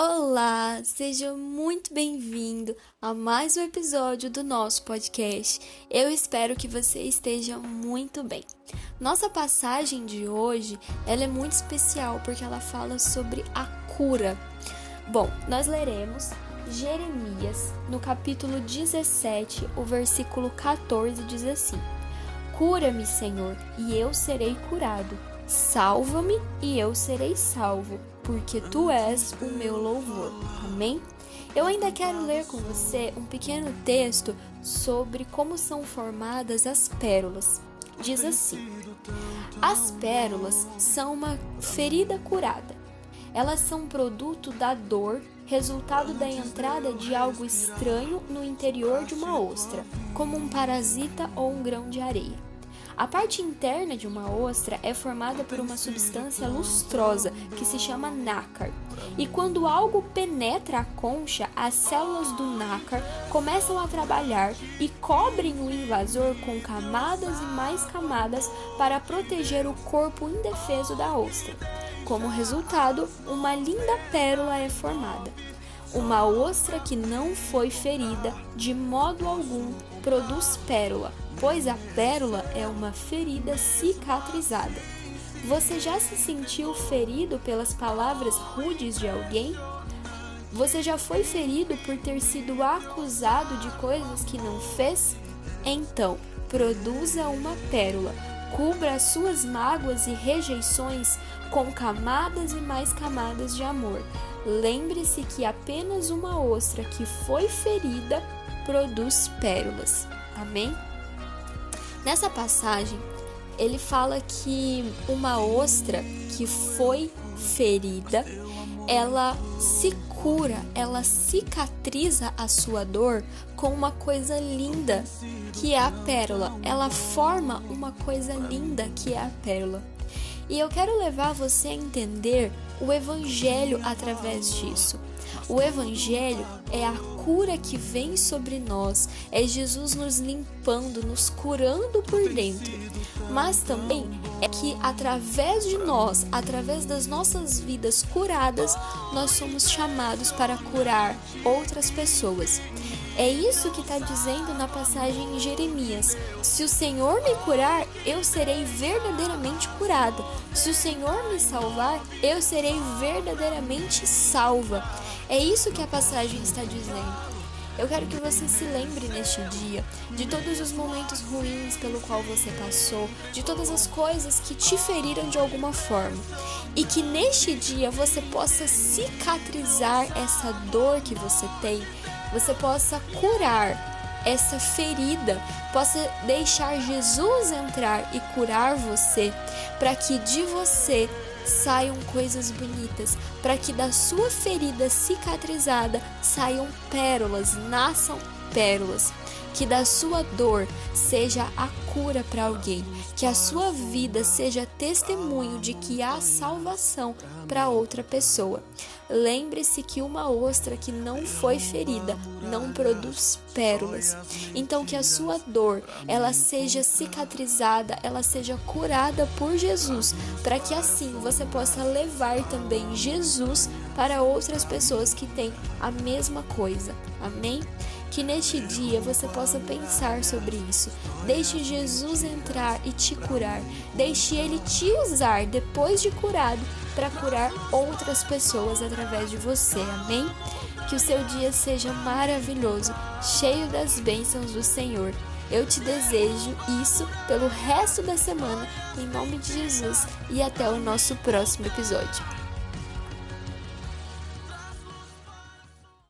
Olá, seja muito bem-vindo a mais um episódio do nosso podcast. Eu espero que você esteja muito bem. Nossa passagem de hoje, ela é muito especial porque ela fala sobre a cura. Bom, nós leremos Jeremias, no capítulo 17, o versículo 14 diz assim: Cura-me, Senhor, e eu serei curado. Salva-me e eu serei salvo porque tu és o meu louvor. Amém? Eu ainda quero ler com você um pequeno texto sobre como são formadas as pérolas. Diz assim: As pérolas são uma ferida curada. Elas são produto da dor, resultado da entrada de algo estranho no interior de uma ostra, como um parasita ou um grão de areia. A parte interna de uma ostra é formada por uma substância lustrosa que se chama nácar. E quando algo penetra a concha, as células do nácar começam a trabalhar e cobrem o invasor com camadas e mais camadas para proteger o corpo indefeso da ostra. Como resultado, uma linda pérola é formada. Uma ostra que não foi ferida de modo algum produz pérola, pois a pérola é uma ferida cicatrizada. Você já se sentiu ferido pelas palavras rudes de alguém? Você já foi ferido por ter sido acusado de coisas que não fez? Então, produza uma pérola, cubra as suas mágoas e rejeições com camadas e mais camadas de amor. Lembre-se que apenas uma ostra que foi ferida produz pérolas. Amém? Nessa passagem, ele fala que uma ostra que foi ferida, ela se cura, ela cicatriza a sua dor com uma coisa linda, que é a pérola. Ela forma uma coisa linda, que é a pérola. E eu quero levar você a entender o evangelho através disso. O Evangelho é a cura que vem sobre nós, é Jesus nos limpando, nos curando por dentro. Mas também é que através de nós, através das nossas vidas curadas, nós somos chamados para curar outras pessoas. É isso que está dizendo na passagem em Jeremias. Se o Senhor me curar, eu serei verdadeiramente curada. Se o Senhor me salvar, eu serei verdadeiramente salva. É isso que a passagem está dizendo. Eu quero que você se lembre neste dia de todos os momentos ruins pelo qual você passou, de todas as coisas que te feriram de alguma forma, e que neste dia você possa cicatrizar essa dor que você tem, você possa curar essa ferida, possa deixar Jesus entrar e curar você, para que de você saiam coisas bonitas, para que da sua ferida cicatrizada saiam pérolas, nasçam pérolas. Que da sua dor seja a cura para alguém, que a sua vida seja testemunho de que há salvação para outra pessoa. Lembre-se que uma ostra que não foi ferida não produz pérolas. Então que a sua dor, ela seja cicatrizada, ela seja curada por Jesus, para que assim você possa levar também Jesus para outras pessoas que têm a mesma coisa. Amém? Que neste dia você possa pensar sobre isso. Deixe Jesus entrar e te curar. Deixe ele te usar depois de curado para curar outras pessoas através de você. Amém? Que o seu dia seja maravilhoso, cheio das bênçãos do Senhor. Eu te desejo isso pelo resto da semana, em nome de Jesus, e até o nosso próximo episódio.